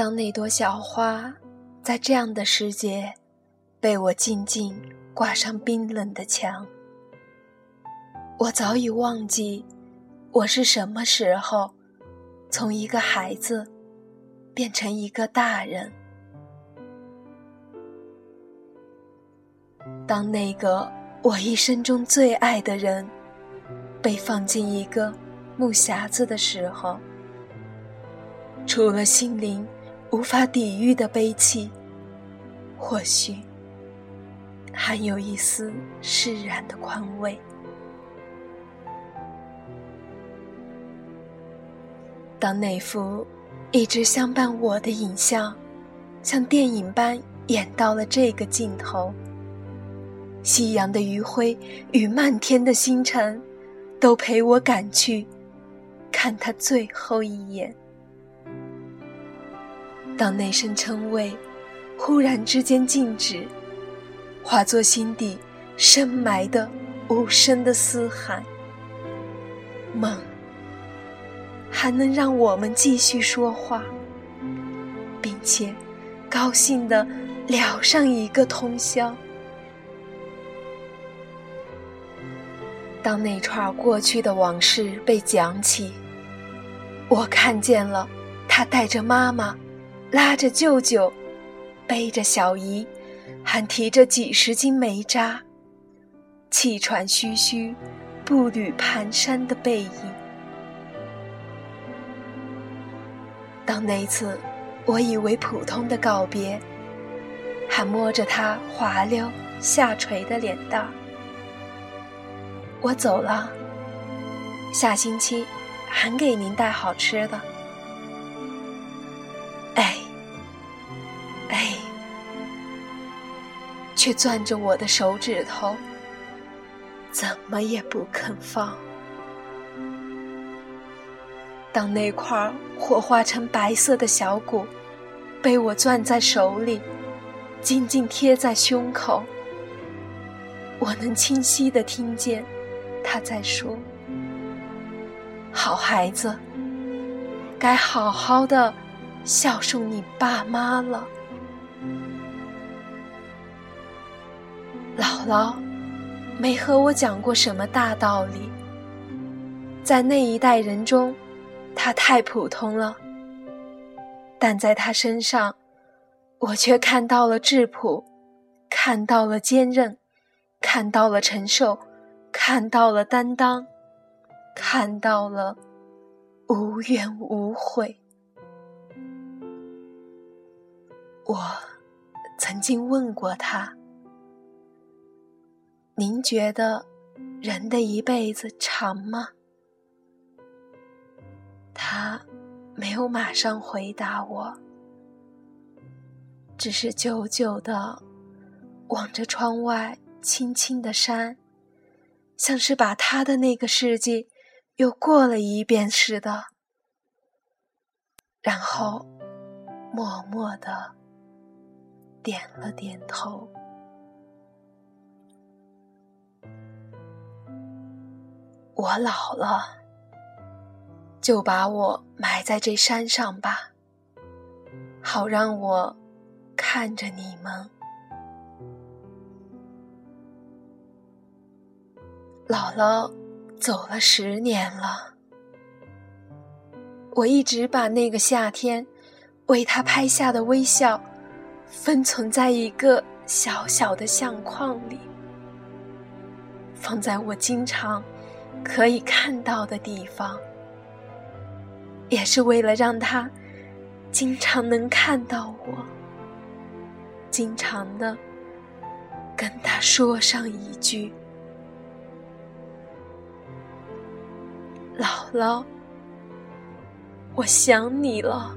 当那朵小花在这样的时节被我静静挂上冰冷的墙，我早已忘记我是什么时候从一个孩子变成一个大人。当那个我一生中最爱的人被放进一个木匣子的时候，除了心灵无法抵御的悲戚，或许还有一丝释然的宽慰。当那幅一直相伴我的影像，像电影般演到了这个尽头，夕阳的余晖与漫天的星辰，都陪我赶去看他最后一眼。当那声称谓忽然之间静止，化作心底深埋的无声的嘶喊，梦还能让我们继续说话，并且高兴的聊上一个通宵。当那串过去的往事被讲起，我看见了他带着妈妈。拉着舅舅，背着小姨，还提着几十斤煤渣，气喘吁吁，步履蹒跚的背影。当那次我以为普通的告别，还摸着他滑溜下垂的脸蛋儿，我走了，下星期还给您带好吃的。却攥着我的手指头，怎么也不肯放。当那块火化成白色的小骨被我攥在手里，紧紧贴在胸口，我能清晰的听见他在说：“好孩子，该好好的孝顺你爸妈了。”姥姥没和我讲过什么大道理，在那一代人中，她太普通了。但在她身上，我却看到了质朴，看到了坚韧，看到了承受，看到了担当，看到了无怨无悔。我曾经问过他。您觉得人的一辈子长吗？他没有马上回答我，只是久久的望着窗外青青的山，像是把他的那个世纪又过了一遍似的，然后默默的点了点头。我老了，就把我埋在这山上吧，好让我看着你们。姥姥走了十年了，我一直把那个夏天为她拍下的微笑封存在一个小小的相框里，放在我经常。可以看到的地方，也是为了让他经常能看到我，经常的跟他说上一句：“姥姥，我想你了。”